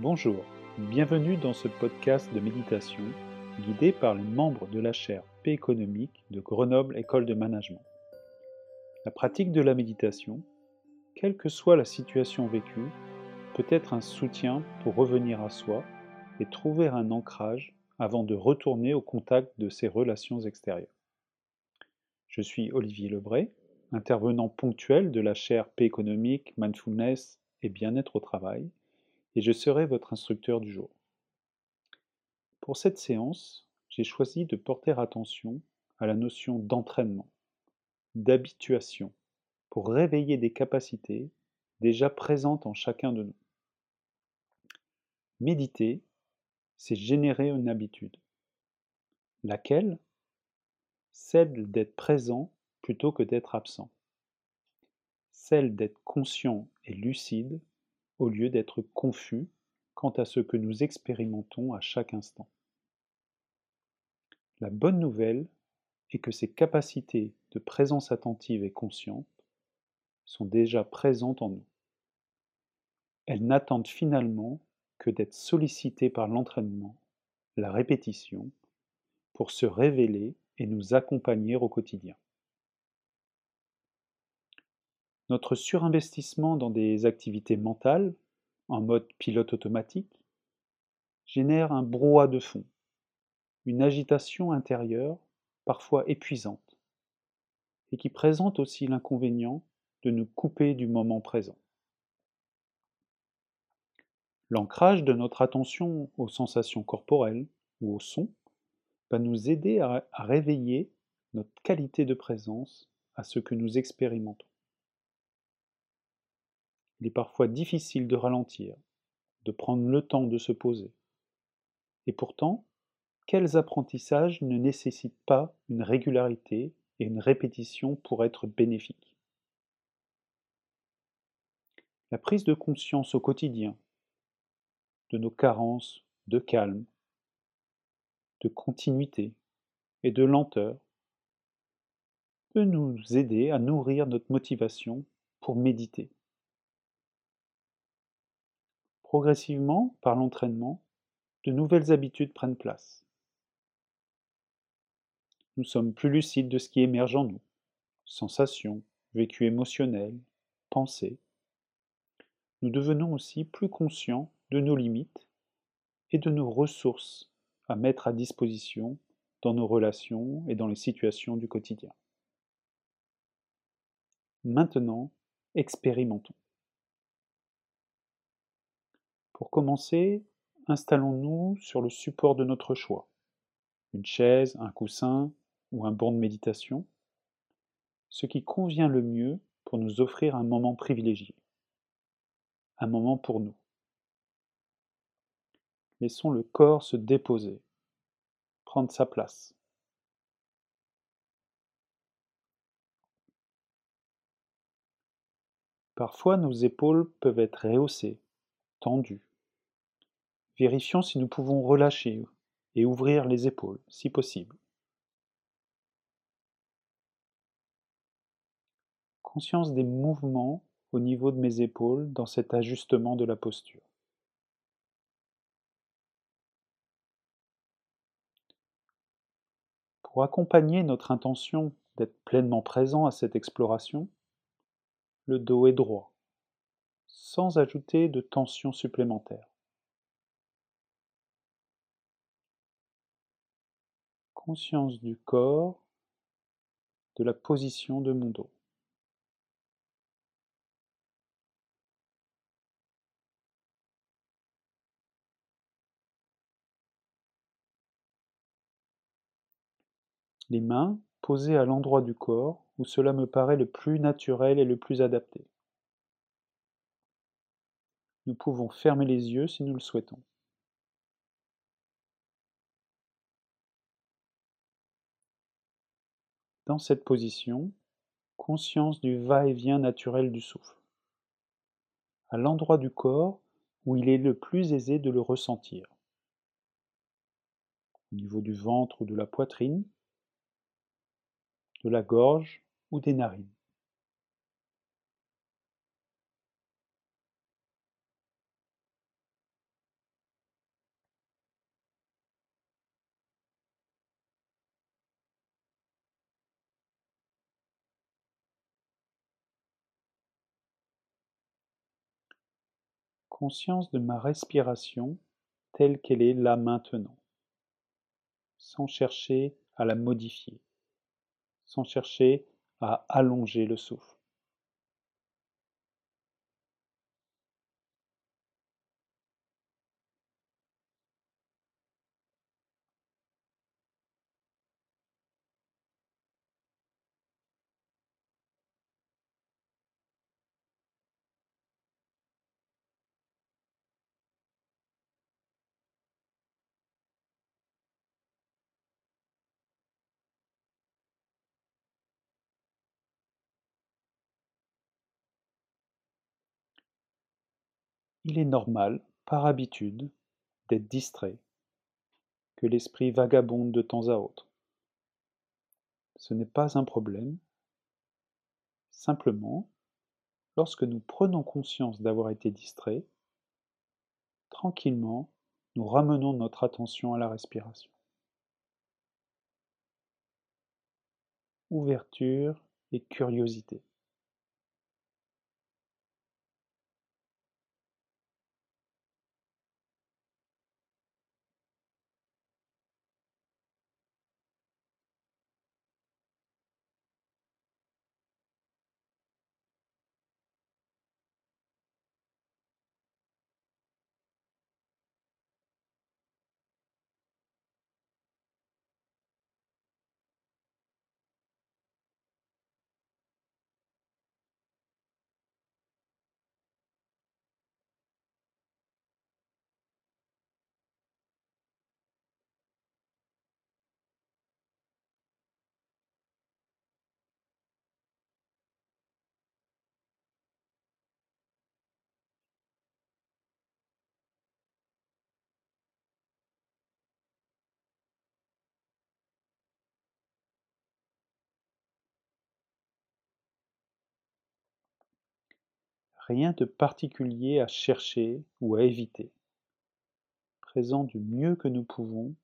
Bonjour, bienvenue dans ce podcast de méditation guidé par les membres de la chaire P économique de Grenoble École de Management. La pratique de la méditation, quelle que soit la situation vécue, peut être un soutien pour revenir à soi et trouver un ancrage avant de retourner au contact de ses relations extérieures. Je suis Olivier Lebray, intervenant ponctuel de la chaire P économique, mindfulness et bien-être au travail, et je serai votre instructeur du jour. Pour cette séance, j'ai choisi de porter attention à la notion d'entraînement, d'habituation, pour réveiller des capacités déjà présentes en chacun de nous. Méditer, c'est générer une habitude. Laquelle? Celle d'être présent plutôt que d'être absent. Celle d'être conscient et lucide au lieu d'être confus quant à ce que nous expérimentons à chaque instant. La bonne nouvelle est que ces capacités de présence attentive et consciente sont déjà présentes en nous. Elles n'attendent finalement que d'être sollicitées par l'entraînement, la répétition, pour se révéler et nous accompagner au quotidien. Notre surinvestissement dans des activités mentales, en mode pilote automatique, génère un brouhaha de fond, une agitation intérieure parfois épuisante, et qui présente aussi l'inconvénient de nous couper du moment présent. L'ancrage de notre attention aux sensations corporelles ou au son va nous aider à, réveiller notre qualité de présence à ce que nous expérimentons. Il est parfois difficile de ralentir, de prendre le temps de se poser. Et pourtant, quels apprentissages ne nécessitent pas une régularité et une répétition pour être bénéfiques? La prise de conscience au quotidien de nos carences de calme, de continuité et de lenteur peut nous aider à nourrir notre motivation pour méditer. Progressivement, par l'entraînement, de nouvelles habitudes prennent place. Nous sommes plus lucides de ce qui émerge en nous, sensations, vécus émotionnels, pensées. Nous devenons aussi plus conscients de nos limites et de nos ressources à mettre à disposition dans nos relations et dans les situations du quotidien. Maintenant, expérimentons. Pour commencer, installons-nous sur le support de notre choix. Une chaise, un coussin ou un banc de méditation. Ce qui convient le mieux pour nous offrir un moment privilégié. Un moment pour nous. Laissons le corps se déposer, prendre sa place. Parfois nos épaules peuvent être rehaussées, tendues. Vérifions si nous pouvons relâcher et ouvrir les épaules, si possible. Conscience des mouvements au niveau de mes épaules dans cet ajustement de la posture. Pour accompagner notre intention d'être pleinement présent à cette exploration, le dos est droit, sans ajouter de tension supplémentaire. Conscience du corps, de la position de mon dos. Les mains posées à l'endroit du corps où cela me paraît le plus naturel et le plus adapté. Nous pouvons fermer les yeux si nous le souhaitons. Dans cette position, conscience du va-et-vient naturel du souffle, à l'endroit du corps où il est le plus aisé de le ressentir, au niveau du ventre ou de la poitrine, de la gorge ou des narines. Conscience de ma respiration telle qu'elle est là maintenant, sans chercher à la modifier, sans chercher à allonger le souffle. Il est normal, par habitude, d'être distrait, que l'esprit vagabonde de temps à autre. Ce n'est pas un problème. Simplement, lorsque nous prenons conscience d'avoir été distrait, tranquillement, nous ramenons notre attention à la respiration. Ouverture et curiosité. Rien de particulier à chercher ou à éviter. Présent du mieux que nous pouvons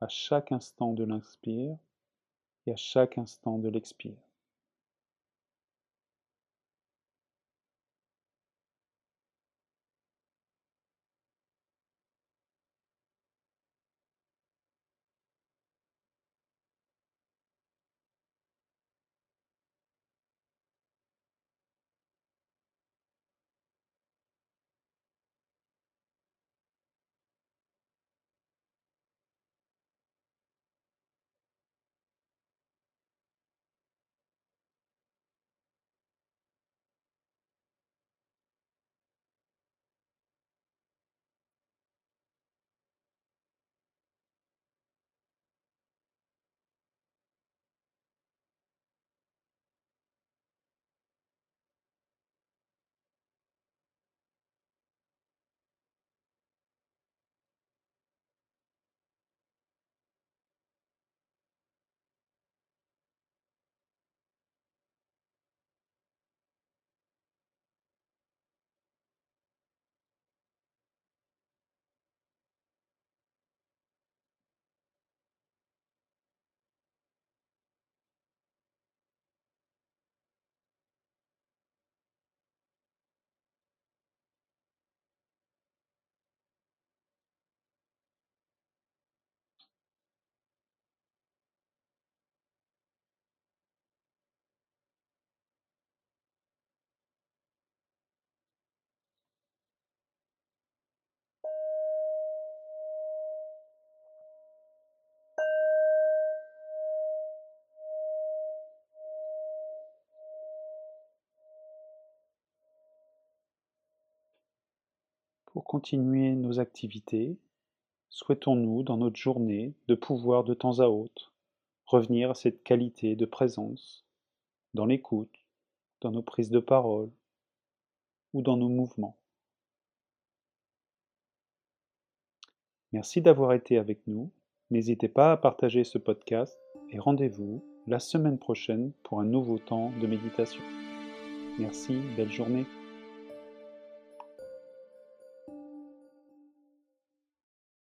à chaque instant de l'inspire et à chaque instant de l'expire. Pour continuer nos activités, souhaitons-nous dans notre journée de pouvoir de temps à autre revenir à cette qualité de présence dans l'écoute, dans nos prises de parole ou dans nos mouvements. Merci d'avoir été avec nous. N'hésitez pas à partager ce podcast et rendez-vous la semaine prochaine pour un nouveau temps de méditation. Merci, belle journée.